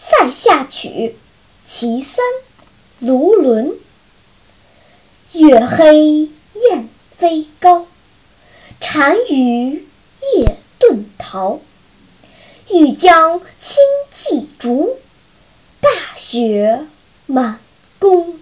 塞下曲其三卢纶月黑雁飞高单于夜遁逃。欲将轻骑逐大雪满弓